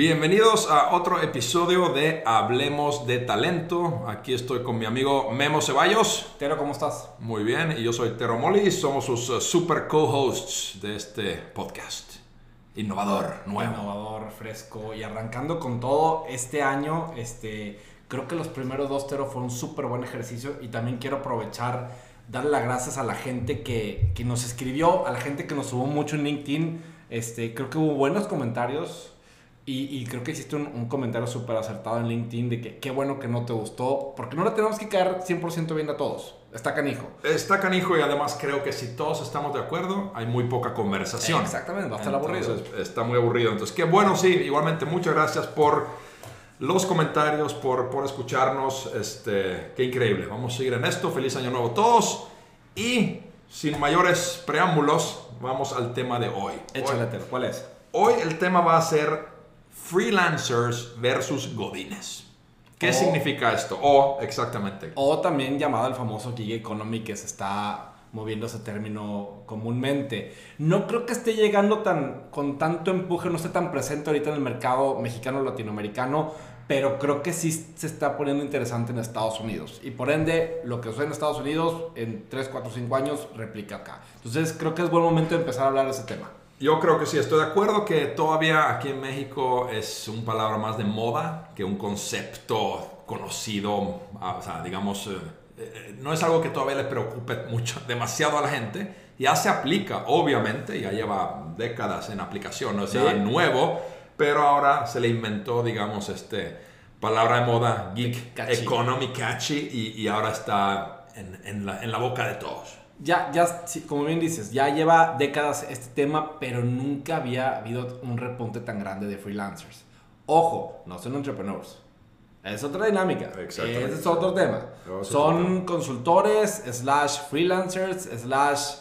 Bienvenidos a otro episodio de Hablemos de Talento. Aquí estoy con mi amigo Memo Ceballos. Tero, ¿cómo estás? Muy bien, y yo soy Tero Moli. Somos sus uh, super co-hosts de este podcast. Innovador, nuevo. Innovador, fresco y arrancando con todo este año. Este, creo que los primeros dos Tero fueron un súper buen ejercicio y también quiero aprovechar, darle las gracias a la gente que, que nos escribió, a la gente que nos subió mucho en LinkedIn. Este, creo que hubo buenos comentarios y, y creo que hiciste un, un comentario súper acertado en LinkedIn de que qué bueno que no te gustó, porque no le tenemos que caer 100% bien a todos. Está canijo. Está canijo y además creo que si todos estamos de acuerdo, hay muy poca conversación. Exactamente, va a estar aburrido. Está muy aburrido. Entonces, qué bueno, sí, igualmente muchas gracias por los comentarios, por, por escucharnos. Este, qué increíble. Vamos a seguir en esto. Feliz año nuevo a todos. Y sin mayores preámbulos, vamos al tema de hoy. Échale, ¿cuál es? hoy el tema va a ser freelancers versus godines. ¿Qué Oh. significa esto? O, exactamente. O también llamado el famoso gig economy que se está moviendo ese término comúnmente. No creo que esté llegando tan, con tanto empuje, no esté tan presente ahorita en el mercado mexicano latinoamericano, pero creo que sí se está poniendo interesante en Estados Unidos. Y por ende, lo que sucede en Estados Unidos en 3, 4, 5 años replica acá. Entonces creo que es buen momento de empezar a hablar de ese tema. Yo creo que sí, estoy de acuerdo que todavía aquí en México es un palabra más de moda que un concepto conocido, ah, o sea, digamos, eh, eh, no es algo que todavía le preocupe mucho, demasiado a la gente. Ya se aplica, obviamente, ya lleva décadas en aplicación, no es Sí. nada nuevo, pero ahora se le inventó, digamos, este palabra de moda, geek Catchy. economy, catchy, y, y ahora está en, en la, en la boca de todos. Ya, ya, como bien dices, ya lleva décadas este tema, pero nunca había habido un repunte tan grande de freelancers. Ojo, no son entrepreneurs. Es otra dinámica. Ese es otro tema. No, otro son tema. consultores, slash freelancers, slash,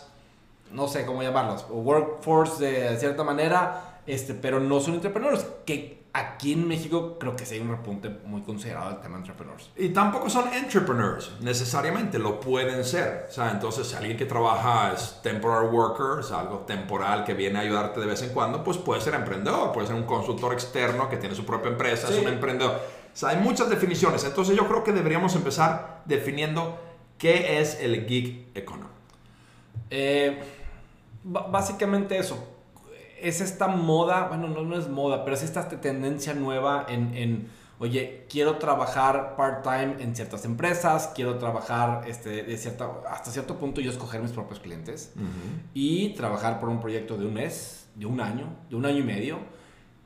no sé cómo llamarlos, workforce de cierta manera, este, pero no son entrepreneurs. Que aquí en México creo que sí hay un repunte muy considerado del tema de entrepreneurs. Y tampoco son entrepreneurs, necesariamente, lo pueden ser. O sea, entonces, alguien que trabaja es temporary worker, sea, algo temporal que viene a ayudarte de vez en cuando, pues puede ser emprendedor, puede ser un consultor externo que tiene su propia empresa, Sí. es un emprendedor. O sea, hay muchas definiciones. Entonces, yo creo que deberíamos empezar definiendo qué es el gig economy. Eh, básicamente eso. Es esta moda, bueno, no, no es moda, pero es esta tendencia nueva en, en, oye, quiero trabajar part-time en ciertas empresas, quiero trabajar este, de cierta, hasta cierto punto yo escoger mis propios clientes y trabajar por un proyecto de un mes, de un año, de un año y medio.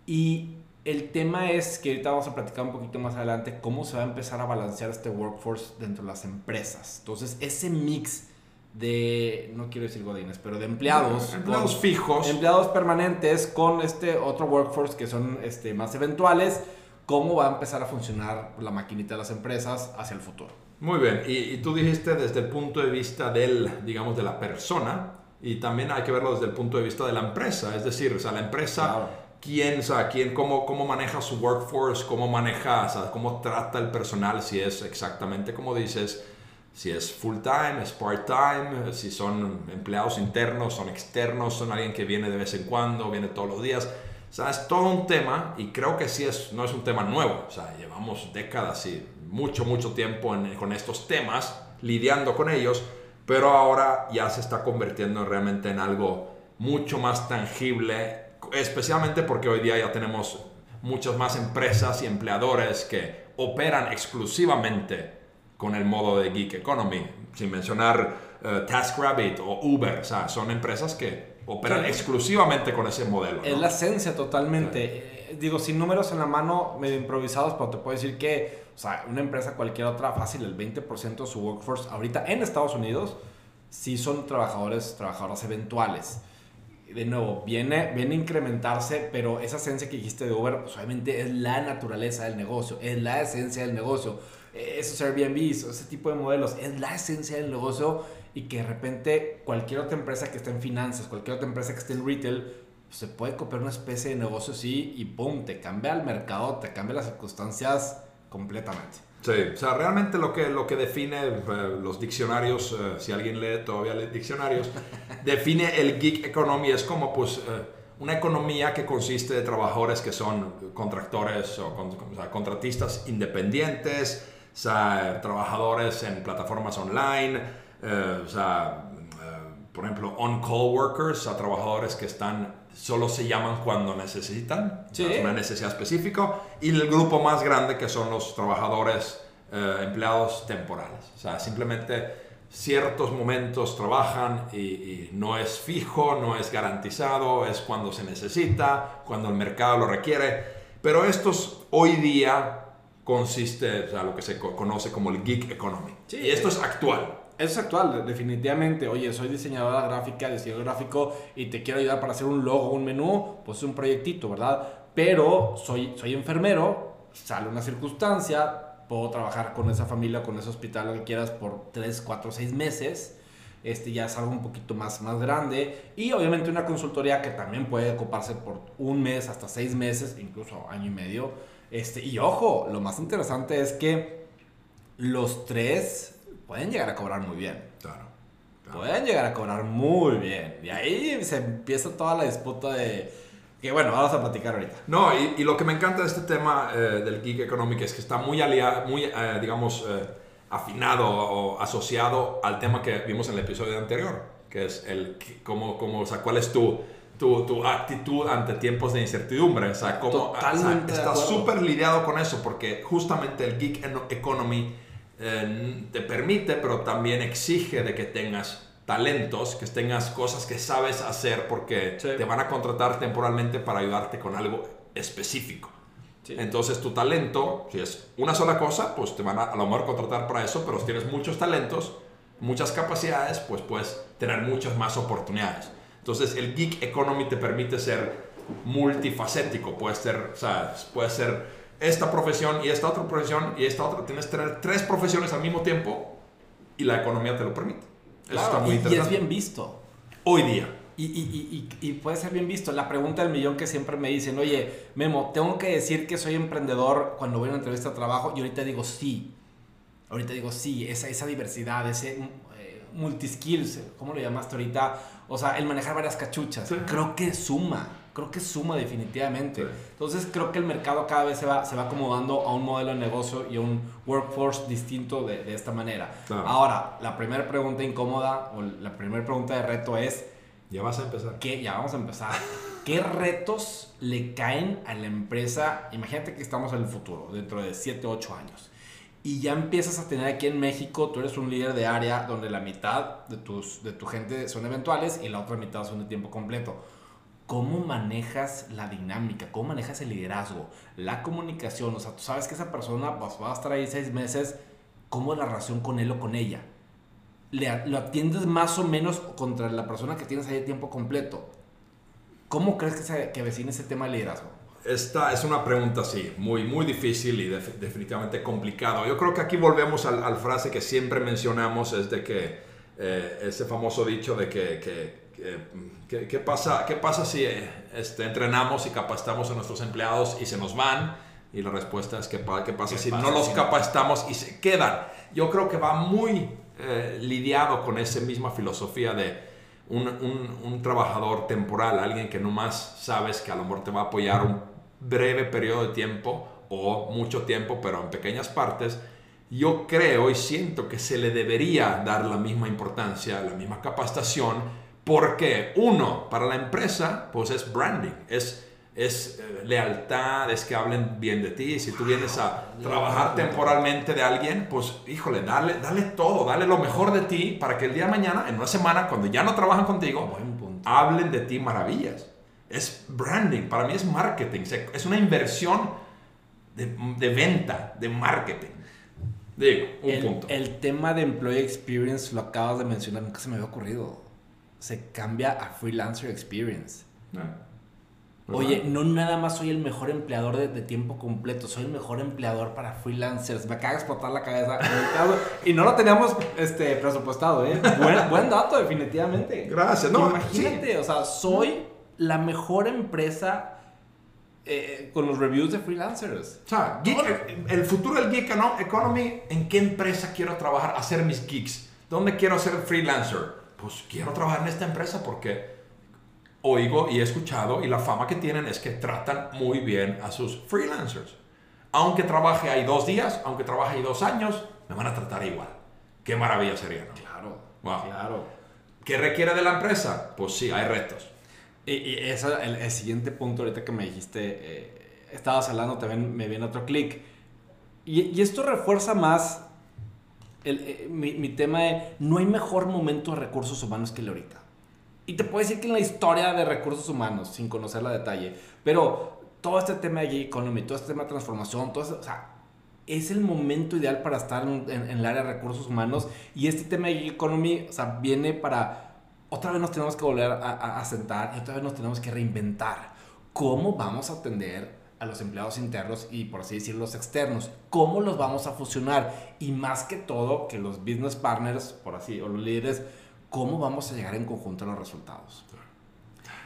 Y el tema es que ahorita vamos a platicar un poquito más adelante cómo se va a empezar a balancear este workforce dentro de las empresas. Entonces, ese mix de, no quiero decir godines, pero de empleados. Empleados fijos. Empleados permanentes con este otro workforce que son este, más eventuales. ¿Cómo va a empezar a funcionar la maquinita de las empresas hacia el futuro? Muy bien, y, y tú dijiste desde el punto de vista del, digamos, de la persona, y también hay que verlo desde el punto de vista de la empresa, es decir, o sea, la empresa, Claro. quién, o sea, quién, cómo, cómo maneja su workforce, cómo maneja, o sea, cómo trata el personal, si es exactamente como dices, si es full time, es part time, si son empleados internos, son externos, son alguien que viene de vez en cuando, viene todos los días. O sea, es todo un tema y creo que sí es, no es un tema nuevo. O sea, llevamos décadas y mucho, mucho tiempo en- con estos temas, lidiando con ellos, pero ahora ya se está convirtiendo realmente en algo mucho más tangible, especialmente porque hoy día ya tenemos muchas más empresas y empleadores que operan exclusivamente con el modo de Geek Economy, sin mencionar eh, TaskRabbit o Uber, o sea, son empresas que operan Sí. exclusivamente con ese modelo. Es ¿no? la esencia totalmente. Eh, digo, sin números en la mano, medio improvisados, pero te puedo decir que, o sea, una empresa, cualquier otra, fácil, el 20% de su workforce ahorita en Estados Unidos, sí son trabajadores, trabajadoras eventuales. De nuevo, viene, viene a incrementarse, pero esa esencia que dijiste de Uber, pues, obviamente es la naturaleza del negocio, es la esencia del negocio. Eh, Esos Airbnbs, ese tipo de modelos, es la esencia del negocio y que de repente cualquier otra empresa que esté en finanzas, cualquier otra empresa que esté en retail, se puede copiar una especie de negocio así y ¡pum! Te cambia el mercado, te cambia las circunstancias completamente. Sí, o sea, realmente lo que, lo que define eh, los diccionarios, eh, si alguien lee todavía lee diccionarios, define el gig economy es como pues eh, una economía que consiste de trabajadores que son contractores o, contratistas independientes, o sea, trabajadores en plataformas online, eh, o sea, eh, por ejemplo, on-call workers, a trabajadores que están solo se llaman cuando necesitan, es una necesidad específica, y el grupo más grande que son los trabajadores eh, empleados temporales. O sea, simplemente ciertos momentos trabajan y, no es fijo, no es garantizado, es cuando se necesita, cuando el mercado lo requiere. Pero estos hoy día consiste, o sea, lo que se conoce como el gig economy. y esto es actual. Es actual, definitivamente. Oye, soy diseñadora gráfica, diseñador gráfico y te quiero ayudar para hacer un logo, un menú, pues es un proyectito, ¿verdad? Pero soy, soy enfermero, sale una circunstancia, puedo trabajar con esa familia, con ese hospital, lo que quieras, por 3, 4, 6 meses. Este ya es algo un poquito más, más grande. Y obviamente una consultoría que también puede ocuparse por un mes hasta 6 meses, incluso año y medio. Este, y ojo, lo más interesante es que los tres pueden llegar a cobrar muy bien. Claro. Pueden llegar a cobrar muy bien. Y ahí se empieza toda la disputa de que bueno, vamos a platicar ahorita. No, y, y lo que me encanta de este tema eh, del geek economic es que está muy aliado, muy, eh, digamos, eh, afinado o asociado al tema que vimos en el episodio anterior, que es el, cómo, cómo, o sea, cuál es tu, tu, tu, actitud ante tiempos de incertidumbre. O sea, Totalmente o sea, está súper lidiado con eso, porque justamente el geek economy te permite, pero también exige de que tengas talentos, que tengas cosas que sabes hacer porque te van a contratar temporalmente para ayudarte con algo específico. Entonces tu talento, si es una sola cosa, pues te van a a lo mejor contratar para eso, pero si tienes muchos talentos, muchas capacidades, pues puedes tener muchas más oportunidades. Entonces el Geek Economy te permite ser multifacético, puede ser, o sea, puede ser esta profesión y esta otra profesión y esta otra, tienes que tener tres profesiones al mismo tiempo y la economía te lo permite. Eso está muy interesante. Y es bien visto. Hoy día. Y, y, y, y, puede ser bien visto. La pregunta del millón que siempre me dicen, oye, Memo, ¿tengo que decir que soy emprendedor cuando voy a una entrevista de trabajo? Y ahorita digo sí. Ahorita digo sí, esa, esa diversidad, ese eh, multiskills, ¿cómo lo llamaste ahorita? O sea, el manejar varias cachuchas. Creo que suma creo que suma definitivamente. Entonces creo que el mercado cada vez se va, se va acomodando a un modelo de negocio y a un workforce distinto de, de esta manera. Ahora, la primera pregunta incómoda o la primera pregunta de reto es... Ya vas a empezar. ¿qué, ya vamos a empezar. ¿Qué retos le caen a la empresa? Imagínate que estamos en el futuro, dentro de 7, 8 años. Y ya empiezas a tener aquí en México, tú eres un líder de área donde la mitad de, tus, de tu gente son eventuales y la otra mitad son de tiempo completo cómo manejas la dinámica, cómo manejas el liderazgo, la comunicación. O sea, tú sabes que esa persona pues, va a estar ahí seis meses, ¿cómo es la relación con él o con ella? Le, ¿Lo atiendes más o menos contra la persona que tienes ahí de tiempo completo? ¿Cómo crees que, se, que ese tema de liderazgo? Esta es una pregunta, sí, muy, muy difícil y definitivamente complicado. Yo creo que aquí volvemos al, al, frase que siempre mencionamos, es de que eh, ese famoso dicho de que, que ¿Qué, pasa, ¿Qué pasa si este, entrenamos y capacitamos a nuestros empleados y se nos van? Y la respuesta es, ¿qué, qué pasa si no los capacitamos y se quedan? Yo creo que va muy eh, lidiado con esa misma filosofía de un, un, un, trabajador temporal, alguien que nomás sabes que a lo mejor te va a apoyar un breve periodo de tiempo o mucho tiempo, pero en pequeñas partes. Yo creo y siento que se le debería dar la misma importancia, la misma capacitación porque uno, para la empresa, pues es branding, es, es eh, lealtad, es que hablen bien de ti. Si tú vienes a trabajar temporalmente de alguien, pues híjole, dale, dale todo, dale lo mejor de ti para que el día de mañana, en una semana, cuando ya no trabajan contigo, hablen de ti maravillas. Es branding, para mí es marketing, es una inversión de, de venta, de marketing. Digo, un el, punto. El tema de employee experience lo acabas de mencionar, nunca se me había ocurrido se cambia a freelancer experience. Oye, no nada más soy el mejor empleador de, tiempo completo, soy el mejor empleador para freelancers. Me acaba de explotar la cabeza. y no lo teníamos este, presupuestado, ¿eh? Buen, dato, definitivamente. Gracias, no. Imagínate, o sea, soy la mejor empresa eh, con los reviews de freelancers. O sea, el, futuro del Geek Economy, ¿en qué empresa quiero trabajar, hacer mis geeks? ¿Dónde quiero ser freelancer? pues quiero trabajar en esta empresa porque oigo y he escuchado y la fama que tienen es que tratan muy bien a sus freelancers. Aunque trabaje ahí dos días, aunque trabaje ahí dos años, me van a tratar igual. Qué maravilla sería, ¿no? Claro. Wow. Claro. ¿Qué requiere de la empresa? Pues sí, hay retos. Y, y eso, el, el, siguiente punto ahorita que me dijiste, eh, estabas hablando, también me viene otro clic. Y, y, esto refuerza más el, eh, mi, mi, tema de no hay mejor momento de recursos humanos que el ahorita. Y te puedo decir que en la historia de recursos humanos, sin conocer la detalle, pero todo este tema de economy, todo este tema de transformación, todo eso, o sea, es el momento ideal para estar en, en, en, el área de recursos humanos. Y este tema de economy, o sea, viene para. Otra vez nos tenemos que volver a, a, a, sentar y otra vez nos tenemos que reinventar. ¿Cómo vamos a atender a los empleados internos y, por así decirlo, los externos? ¿Cómo los vamos a fusionar? Y más que todo, que los business partners, por así, o los líderes, ¿cómo vamos a llegar en conjunto a los resultados?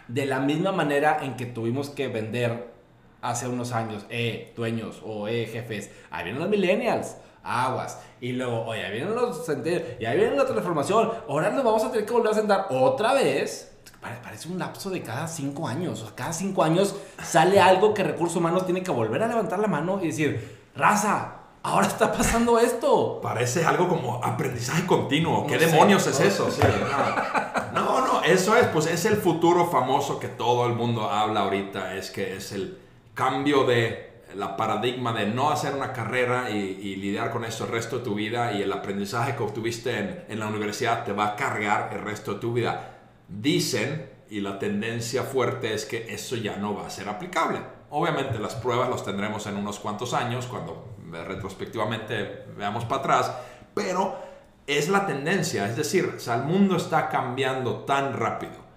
De la misma manera en que tuvimos que vender hace unos años, eh, dueños o eh, jefes, ahí vienen los millennials, aguas, y luego, oye, ahí vienen los centenarios, y ahí viene la transformación, ahora nos vamos a tener que volver a sentar otra vez. Parece un lapso de cada cinco años, o sea, cada cinco años sale algo que Recursos Humanos tiene que volver a levantar la mano y decir, raza, ahora está pasando esto. Parece algo como aprendizaje continuo. ¿Qué no demonios sé, es no eso? Sí, no, no, eso es, pues es el futuro famoso que todo el mundo habla ahorita, es que es el cambio de la paradigma de no hacer una carrera y, lidiar con eso el resto de tu vida y el aprendizaje que obtuviste en, la universidad te va a cargar el resto de tu vida. Dicen, y la tendencia fuerte es que eso ya no va a ser aplicable. Obviamente las pruebas las tendremos en unos cuantos años, cuando retrospectivamente veamos para atrás, pero es la tendencia, es decir, el mundo está cambiando tan rápido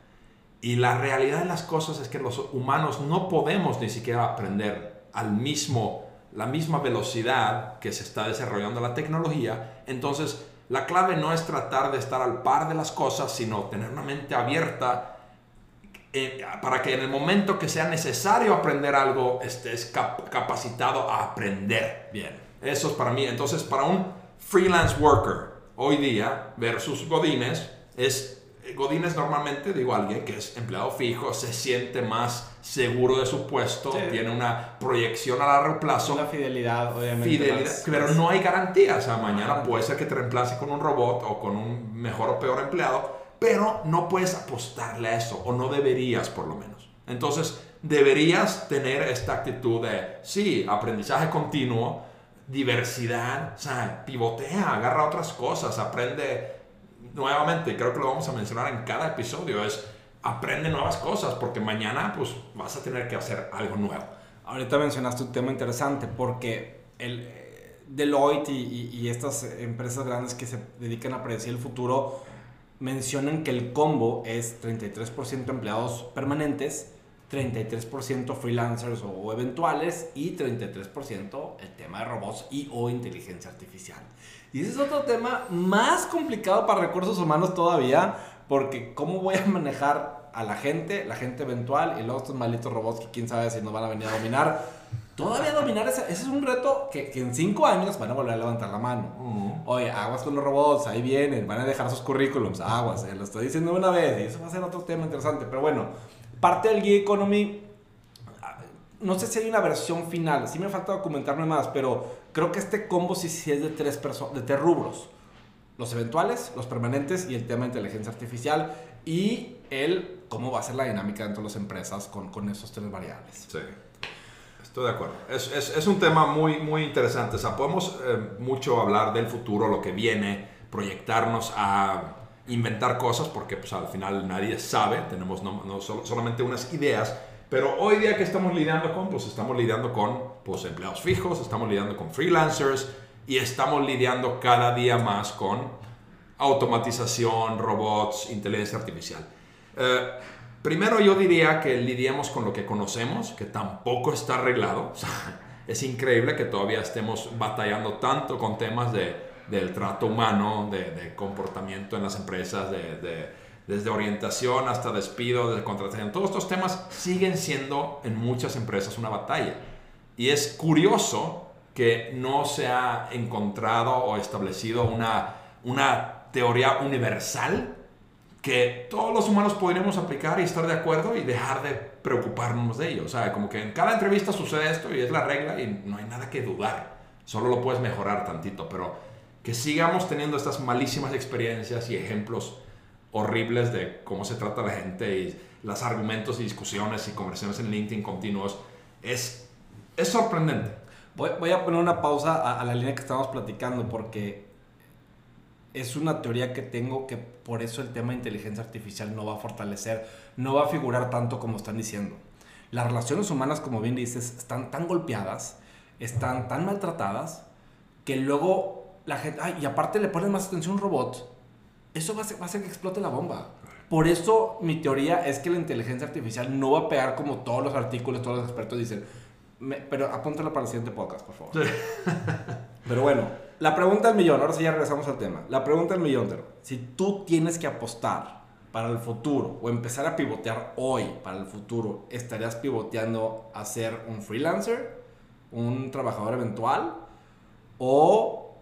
y la realidad de las cosas es que los humanos no podemos ni siquiera aprender al mismo, la misma velocidad que se está desarrollando la tecnología. Entonces, la clave no es tratar de estar al par de las cosas, sino tener una mente abierta eh, para que en el momento que sea necesario aprender algo, estés cap capacitado a aprender. Bien. Eso es para mí. Entonces, para un freelance worker hoy día versus Godines, es Godines normalmente, digo, alguien que es empleado fijo, se siente más seguro de su puesto, sí. tiene una proyección a largo plazo. Una fidelidad, obviamente. Fidelidad, más, pero más. no hay garantía. O sea, mañana ah, puede ser que te reemplace con un robot o con un mejor o peor empleado, pero no puedes apostarle a eso, o no deberías por lo menos. Entonces, deberías tener esta actitud de, sí, aprendizaje continuo, diversidad, o sea, pivotea, agarra otras cosas, aprende nuevamente, creo que lo vamos a mencionar en cada episodio, es aprende nuevas cosas porque mañana pues vas a tener que hacer algo nuevo. Ahorita mencionaste un tema interesante porque el eh, Deloitte y, y, estas empresas grandes que se dedican a predecir el futuro mencionan que el combo es 33% empleados permanentes, 33% freelancers o eventuales y 33% el tema de robots y o inteligencia artificial. Y ese es otro tema más complicado para recursos humanos todavía, porque cómo voy a manejar a la gente, la gente eventual y luego estos malditos robots que quién sabe si nos van a venir a dominar. Todavía dominar ese, ese es un reto que, que, en cinco años van a volver a levantar la mano. Uh -huh. Oye, aguas con los robots, ahí vienen, van a dejar sus currículums, aguas, eh, lo estoy diciendo una vez y eso va a ser otro tema interesante. Pero bueno, parte del Gig Economy, no sé si hay una versión final, sí me falta documentarme más, pero creo que este combo sí, sí es de tres, de tres rubros. Los eventuales, los permanentes y el tema de inteligencia artificial y el cómo va a ser la dinámica dentro de las empresas con, con esos tres variables. Sí, estoy de acuerdo. Es, es, es un tema muy, muy interesante. O sea, podemos eh, mucho hablar del futuro, lo que viene, proyectarnos a inventar cosas, porque pues, al final nadie sabe, tenemos no, no solo, solamente unas ideas, pero hoy día que estamos lidiando con, pues estamos lidiando con pues, empleados fijos, estamos lidiando con freelancers y estamos lidiando cada día más con automatización, robots, inteligencia artificial. Eh, primero yo diría que lidiemos con lo que conocemos, que tampoco está arreglado. O sea, es increíble que todavía estemos batallando tanto con temas de, del trato humano, de, de, comportamiento en las empresas, de, de desde orientación hasta despido, desde contratación, todos estos temas siguen siendo en muchas empresas una batalla. Y es curioso que no se ha encontrado o establecido una, una teoría universal que todos los humanos podríamos aplicar y estar de acuerdo y dejar de preocuparnos de ello. O sea, como que en cada entrevista sucede esto y es la regla y no hay nada que dudar. Solo lo puedes mejorar tantito, pero que sigamos teniendo estas malísimas experiencias y ejemplos horribles de cómo se trata la gente y los argumentos y discusiones y conversaciones en LinkedIn continuos es, es sorprendente. Voy, a poner una pausa a, la línea que estamos platicando porque es una teoría que tengo que por eso el tema de inteligencia artificial no va a fortalecer, no va a figurar tanto como están diciendo. Las relaciones humanas, como bien dices, están tan golpeadas, están tan maltratadas, que luego la gente, y aparte le ponen más atención a un robot, eso va a, hacer, va a hacer que explote la bomba. Por eso mi teoría es que la inteligencia artificial no va a pegar como todos los artículos, todos los expertos dicen. Me, pero apúntalo para el siguiente podcast, por favor. pero bueno, la pregunta del millón, ahora sí ya regresamos al tema. La pregunta del millón, si tú tienes que apostar para el futuro o empezar a pivotear hoy para el futuro, ¿estarías pivoteando a ser un freelancer, un trabajador eventual o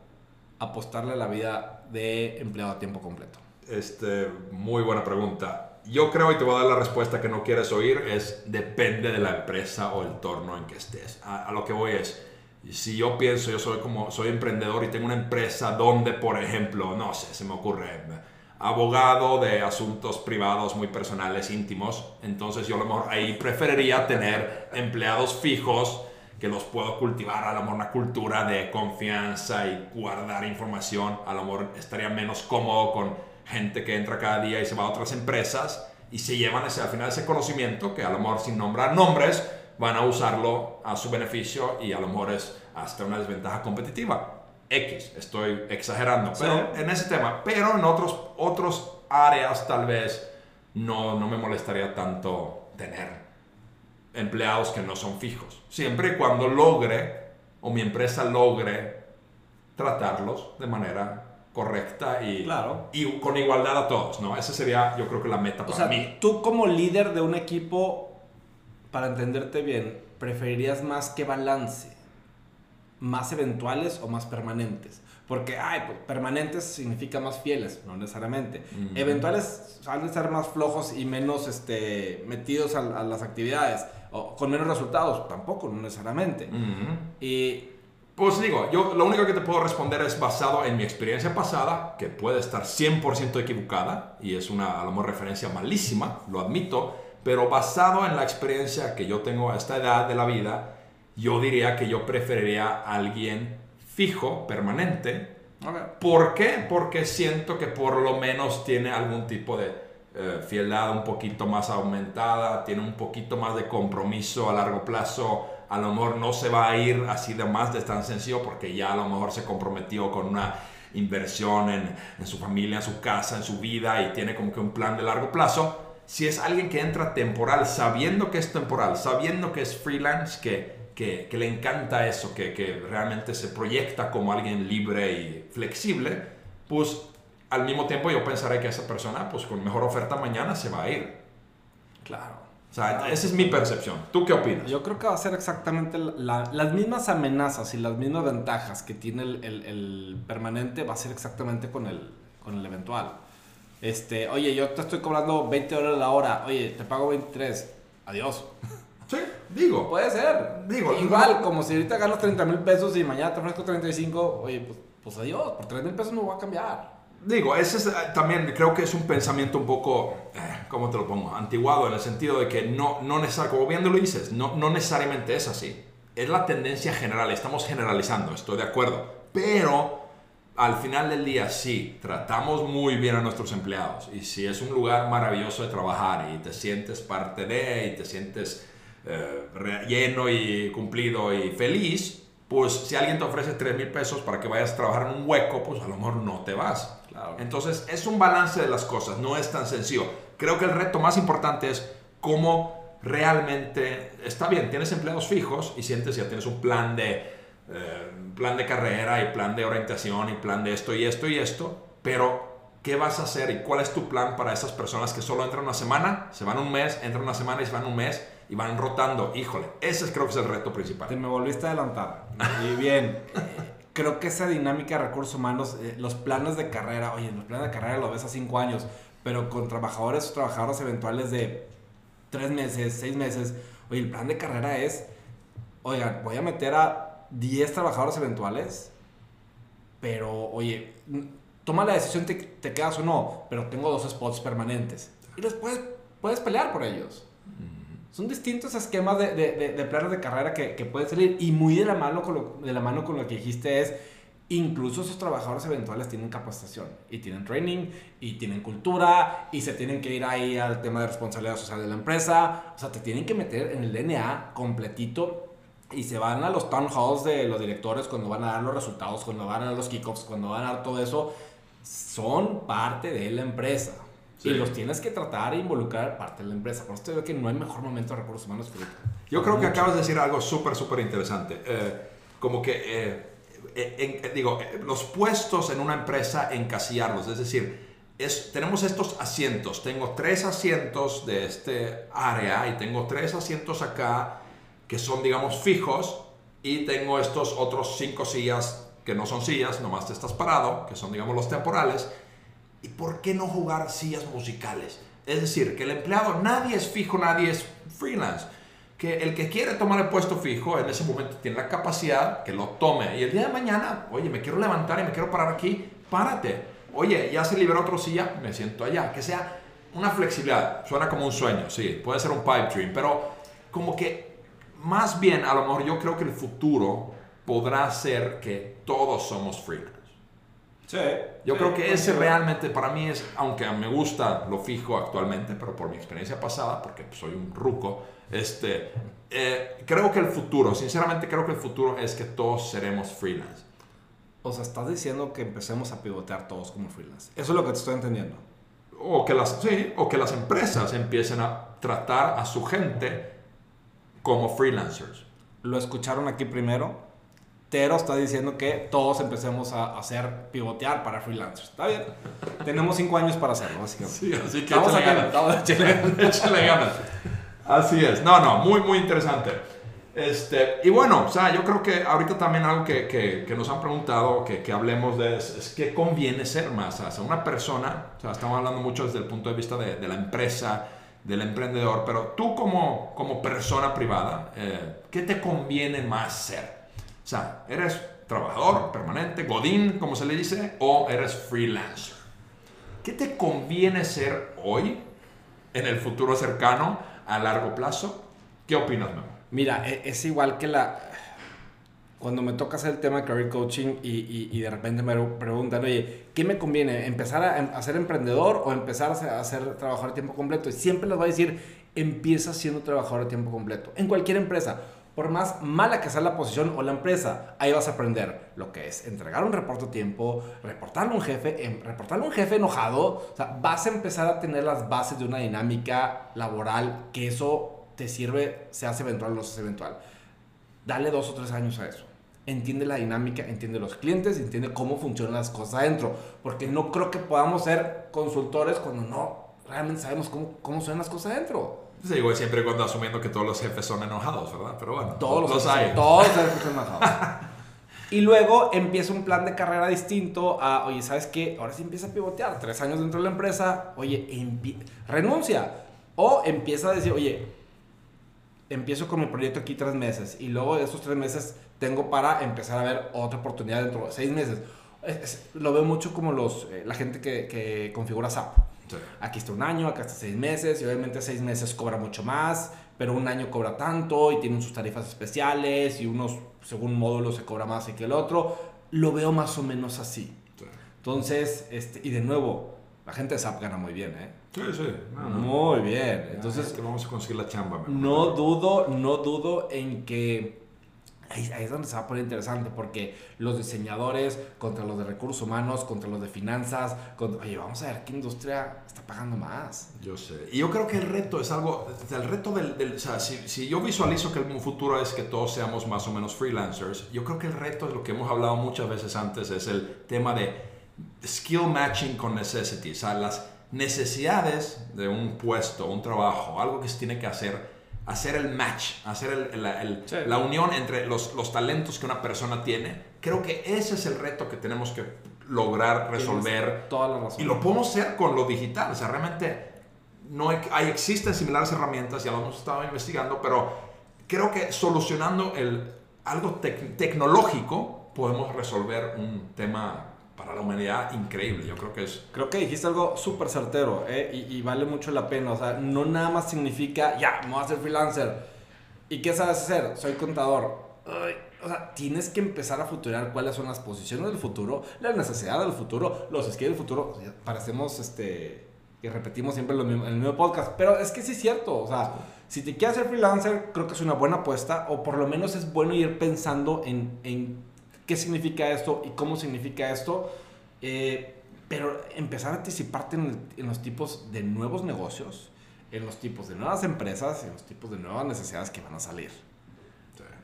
apostarle a la vida de empleado a tiempo completo? Este, muy buena pregunta. Yo creo, y te voy a dar la respuesta que no quieres oír, es depende de la empresa o el torno en que estés. A, lo que voy es, si yo pienso, yo soy como, soy emprendedor y tengo una empresa donde, por ejemplo, no sé, se me ocurre, abogado de asuntos privados muy personales, íntimos, entonces yo a lo mejor ahí preferiría tener empleados fijos que los puedo cultivar, a lo mejor una cultura de confianza y guardar información, a lo mejor estaría menos cómodo con gente que entra cada día y se va a otras empresas y se llevan ese, al final ese conocimiento que a lo mejor sin nombrar nombres van a usarlo a su beneficio y a lo mejor es hasta una desventaja competitiva. X, estoy exagerando, pero en ese tema, pero en otros, otros áreas tal vez no, no me molestaría tanto tener empleados que no son fijos. Siempre y cuando logre o mi empresa logre tratarlos de manera correcta y, claro. y con igualdad a todos, ¿no? Esa sería yo creo que la meta o para sea, mí. Tú como líder de un equipo, para entenderte bien, ¿preferirías más que balance? ¿Más eventuales o más permanentes? Porque, ay, pues, permanentes significa más fieles, no necesariamente. Eventuales han de ser más flojos y menos este, metidos a, a las actividades. O con menos resultados, tampoco, no necesariamente. Y Pues digo, yo lo único que te puedo responder es basado en mi experiencia pasada, que puede estar 100% equivocada, y es una, a lo mejor, referencia malísima, lo admito, pero basado en la experiencia que yo tengo a esta edad de la vida, yo diría que yo preferiría a alguien fijo, permanente. ¿Por qué? Porque siento que por lo menos tiene algún tipo de eh, fieldad un poquito más aumentada, tiene un poquito más de compromiso a largo plazo, a lo mejor no se va a ir así de más de tan sencillo porque ya a lo mejor se comprometió con una inversión en, en su familia, en su casa, en su vida y tiene como que un plan de largo plazo. Si es alguien que entra temporal, sabiendo que es temporal, sabiendo que es freelance, que, que, que le encanta eso, que, que realmente se proyecta como alguien libre y flexible, pues al mismo tiempo yo pensaré que esa persona, pues con mejor oferta mañana se va a ir. claro. O sea, esa es mi percepción. ¿Tú qué opinas? Yo creo que va a ser exactamente la- las mismas amenazas y las mismas ventajas que tiene el, el- el permanente, va a ser exactamente con el, con el eventual. Este, oye, yo te estoy cobrando 20 dólares la hora, oye, te pago 23, adiós. Sí, digo. Puede ser. Digo, Igual, no- como si ahorita ganas 30 mil pesos y mañana te ofrezco 35, oye, pues, pues adiós, por 3 mil pesos no voy a cambiar. Digo, ese es eh, también, creo que es un pensamiento un poco, eh, ¿cómo te lo pongo? Antiguado en el sentido de que no, no necesariamente, como bien lo dices, no, no necesariamente es así. Es la tendencia general, estamos generalizando, estoy de acuerdo. Pero al final del día, sí, tratamos muy bien a nuestros empleados. Y si es un lugar maravilloso de trabajar y te sientes parte de, y te sientes eh, lleno y cumplido y feliz, pues si alguien te ofrece 3 mil pesos para que vayas a trabajar en un hueco, pues a lo mejor no te vas. Claro. Entonces es un balance de las cosas, no es tan sencillo. Creo que el reto más importante es cómo realmente, está bien, tienes empleados fijos y sientes ya tienes un plan de, eh, plan de carrera y plan de orientación y plan de esto y esto y esto, pero ¿qué vas a hacer y cuál es tu plan para esas personas que solo entran una semana, se van un mes, entran una semana y se van un mes y van rotando? Híjole, ese es- creo que es el reto principal. Te me volviste a adelantar. Y bien, creo que esa dinámica de recursos humanos, eh, los planes de carrera, oye, los planes de carrera lo ves a cinco años, pero con trabajadores o trabajadoras eventuales de tres meses, seis meses, oye, el plan de carrera es, oigan, voy a meter a 10 trabajadores eventuales, pero, oye, toma la decisión, te, te quedas o no, pero tengo dos spots permanentes. Y después puedes pelear por ellos. Son distintos esquemas de, de, de, planes de carrera que, que pueden salir y muy de la, mano con lo, de la mano con lo que dijiste es, incluso esos trabajadores eventuales tienen capacitación y tienen training y tienen cultura y se tienen que ir ahí al tema de responsabilidad social de la empresa. O sea, te tienen que meter en el DNA completito y se van a los town halls de los directores cuando van a dar los resultados, cuando van a dar los kickoffs, cuando van a dar todo eso. Son parte de la empresa. Y los tienes que tratar e involucrar parte de la empresa. Por eso veo que no hay mejor momento de recursos humanos que Yo creo que acabas de decir algo súper, súper interesante. Eh, como que, eh, eh, digo, los puestos en una empresa, encasillarlos. Es decir, es, tenemos estos asientos. Tengo tres asientos de este área y tengo tres asientos acá que son, digamos, fijos. Y tengo estos otros cinco sillas que no son sillas, nomás te estás parado, que son, digamos, los temporales ¿Y por qué no jugar sillas musicales? Es decir, que el empleado, nadie es fijo, nadie es freelance. Que el que quiere tomar el puesto fijo en ese momento tiene la capacidad que lo tome. Y el día de mañana, oye, me quiero levantar y me quiero parar aquí, párate. Oye, ya se liberó otra silla, me siento allá. Que sea una flexibilidad. Suena como un sueño, sí, puede ser un pipe dream, pero como que más bien, a lo mejor yo creo que el futuro podrá ser que todos somos freelance. Yo creo que ese realmente para mí es, aunque me gusta lo fijo actualmente, pero por mi experiencia pasada, porque soy un ruco, este, eh, creo que el futuro, sinceramente creo que el futuro es que todos seremos freelance. O sea, estás diciendo que empecemos a pivotear todos como freelance. Eso es lo que te estoy entendiendo. O que las, sí, o que las empresas empiecen a tratar a su gente como freelancers. Lo escucharon aquí primero Tero está diciendo que todos empecemos a hacer pivotear para freelancers. Está bien. Tenemos cinco años para hacerlo, básicamente. Sí, así que Vamos échale, ganas. Así es. No, no, muy, muy interesante. Este, y bueno, o sea, yo creo que ahorita también algo que, que, que nos han preguntado, que, que hablemos de es, es qué conviene ser más. O sea, una persona, o sea, estamos hablando mucho desde el punto de vista de, de la empresa, del emprendedor, pero tú como, como persona privada, eh, ¿qué te conviene más ser? O sea, ¿eres trabajador permanente, godín, como se le dice, o eres freelancer? ¿Qué te conviene ser hoy, en el futuro cercano, a largo plazo? ¿Qué opinas, Memo? Mira, e, es igual que la... Cuando me toca hacer el tema de career coaching y, y, de repente me preguntan, oye, ¿qué me conviene? ¿Empezar a, a, ser emprendedor o empezar a hacer trabajador a tiempo completo? Y siempre les voy a decir, empieza siendo trabajador a tiempo completo. En cualquier empresa por más mala que sea la posición o la empresa, ahí vas a aprender lo que es entregar un reporte a tiempo, reportarle a un jefe, em, reportarle a un jefe enojado. O sea, vas a empezar a tener las bases de una dinámica laboral que eso te sirve, se hace eventual o no se hace eventual. Dale dos o tres años a eso. Entiende la dinámica, entiende los clientes, entiende cómo funcionan las cosas adentro. Porque no creo que podamos ser consultores cuando no realmente sabemos cómo, cómo suenan las cosas adentro. Sí, digo, siempre cuando asumiendo que todos los jefes son enojados, ¿verdad? Pero bueno, todos los, hay. todos los jefes son enojados. y luego empieza un plan de carrera distinto a, oye, ¿sabes qué? Ahora sí empieza a pivotear. Tres años dentro de la empresa, oye, renuncia. O empieza a decir, oye, empiezo con mi proyecto aquí tres meses y luego de esos tres meses tengo para empezar a ver otra oportunidad dentro de seis meses. lo veo mucho como los, eh, la gente que, que configura SAP. Aquí está un año, acá está seis meses, y obviamente seis meses cobra mucho más, pero un año cobra tanto y tienen sus tarifas especiales y unos, según módulo, se cobra más que el otro. Lo veo más o menos así. Entonces, este, y de nuevo, la gente de SAP gana muy bien, ¿eh? Sí, sí. Muy bien. Entonces, que vamos a conseguir la chamba. No dudo, no dudo en que Ahí, es donde se va a poner interesante porque los diseñadores contra los de recursos humanos, contra los de finanzas, oye, vamos a ver qué industria está pagando más. Yo sé. Y yo creo que el reto es algo, el reto del, o sea, si, si, yo visualizo que el futuro es que todos seamos más o menos freelancers, yo creo que el reto es lo que hemos hablado muchas veces antes, es el tema de skill matching con necessity, o sea, las necesidades de un puesto, un trabajo, algo que se tiene que hacer hacer el match, hacer la unión entre los, los, talentos que una persona tiene. Creo que ese es el reto que tenemos que lograr resolver. Toda la razón. Y lo podemos hacer con lo digital. O sea, realmente no hay, hay, existen similares herramientas, ya lo hemos estado investigando, pero creo que solucionando el, algo tecnológico podemos resolver un tema para la humanidad increíble. Yo creo que es... Creo que dijiste algo súper certero ¿eh? y, vale mucho la pena. O sea, no nada más significa, ya, me voy a hacer freelancer. ¿Y qué sabes hacer? Soy contador. o sea, tienes que empezar a futurar cuáles son las posiciones del futuro, la necesidad del futuro, los skills del futuro. parecemos, este, y repetimos siempre lo mismo, el mismo podcast. Pero es que sí es cierto. O sea, si te quieres hacer freelancer, creo que es una buena apuesta. O por lo menos es bueno ir pensando en, en qué significa esto y cómo significa esto. Eh, pero empezar a anticiparte en, los tipos de nuevos negocios, en los tipos de nuevas empresas, en los tipos de nuevas necesidades que van a salir.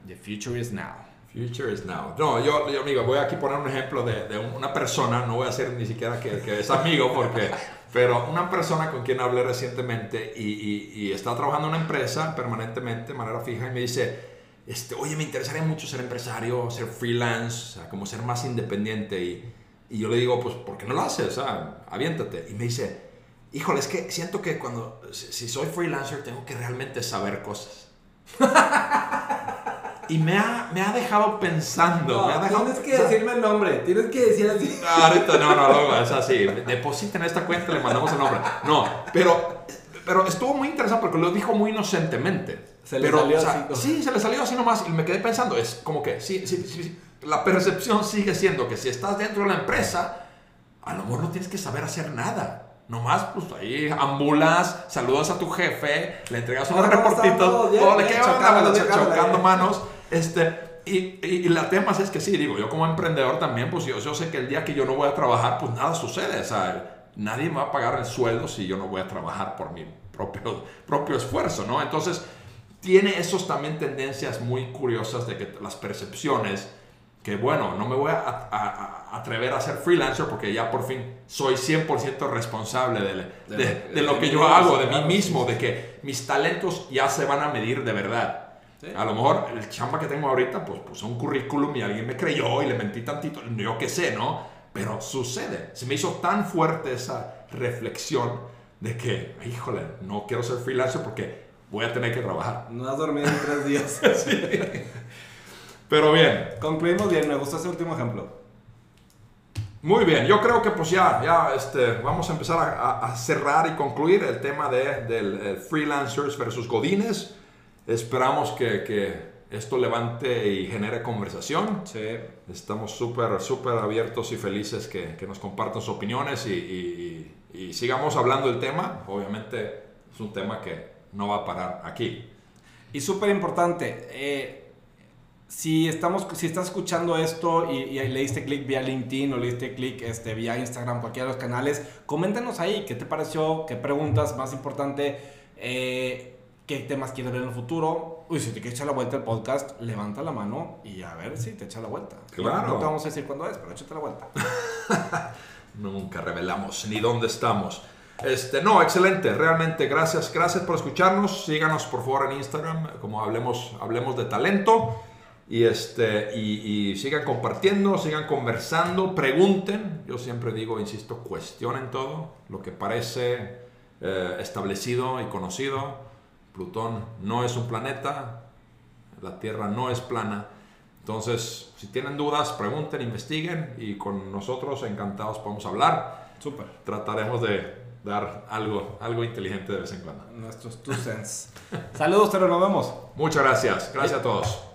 The future is now. Future is now. No, yo, yo amigo, voy aquí a poner un ejemplo de, de, una persona, no voy a decir ni siquiera que, que es amigo, porque, pero una persona con quien hablé recientemente y, y, y está trabajando en una empresa permanentemente, de manera fija, y me dice, este, oye, me interesaría mucho ser empresario, ser freelance, o sea, como ser más independiente. Y, y yo le digo, pues, ¿por qué no lo haces? O sea, aviéntate. Y me dice, híjole, es que siento que cuando, si, soy freelancer, tengo que realmente saber cosas. y me ha, me ha dejado pensando. No, me ha dejado, tienes que decirme el nombre, tienes que decir así. No, ahorita no, no, no, es así. Depositen esta cuenta, le mandamos el nombre. No, pero, pero estuvo muy interesante porque lo dijo muy inocentemente. Se le salió así. Sí, se le salió así nomás y me quedé pensando, es como que, sí, sí, sí, la percepción sigue siendo que si estás dentro de la empresa, a lo mejor no tienes que saber hacer nada. Nomás, pues ahí ambulas, saludas a tu jefe, le entregas unos reportitos, todo, le queda chocando, manos. Este, y, y, la tema es que sí, digo, yo como emprendedor también, pues yo, yo sé que el día que yo no voy a trabajar, pues nada sucede. O sea, nadie me va a pagar el sueldo si yo no voy a trabajar por mi propio, propio esfuerzo, ¿no? Entonces, tiene esos también tendencias muy curiosas de que las percepciones, que bueno, no me voy a, atrever a ser freelancer porque ya por fin soy 100% responsable de, lo que yo hago, de mí mismo, de que mis talentos ya se van a medir de verdad. A lo mejor el chamba que tengo ahorita, pues puse un currículum y alguien me creyó y le mentí tantito, yo qué sé, ¿no? Pero sucede. Se me hizo tan fuerte esa reflexión de que, híjole, no quiero ser freelancer porque voy a tener que trabajar. No has dormido en tres días. Pero bien. Concluimos bien, me gustó ese último ejemplo. Muy bien, yo creo que pues ya, ya este, vamos a empezar a, cerrar y concluir el tema de, del freelancers versus godines. Esperamos que, que, esto levante y genere conversación. Sí. Estamos súper, súper abiertos y felices que, que, nos compartan sus opiniones y, y, y sigamos hablando del tema. Obviamente es un tema que no va a parar aquí. Y súper importante, eh, si, estamos, si estás escuchando esto y, le diste clic vía LinkedIn o le diste clic este, vía Instagram, cualquiera de los canales, coméntanos ahí qué te pareció, qué preguntas, más importante, eh, qué temas quieres ver en el futuro. Uy, si te quieres echar la vuelta al podcast, levanta la mano y a ver si te echa la vuelta. Claro. No te vamos a decir cuándo es, pero échate la vuelta. Nunca revelamos ni dónde estamos. Este, no, excelente, realmente, gracias, gracias por escucharnos. Síganos por favor en Instagram, como hablemos, hablemos de talento. Y, este, y, sigan compartiendo, sigan conversando, pregunten. Yo siempre digo, insisto, cuestionen todo. Lo que parece eh, establecido y conocido. Plutón no es un planeta, la Tierra no es plana. Entonces, si tienen dudas, pregunten, investiguen y con nosotros encantados podemos hablar. Súper. Trataremos de dar algo, algo inteligente de vez en cuando. Nuestros two cents. Saludos, pero nos vemos. Muchas gracias. Gracias a todos.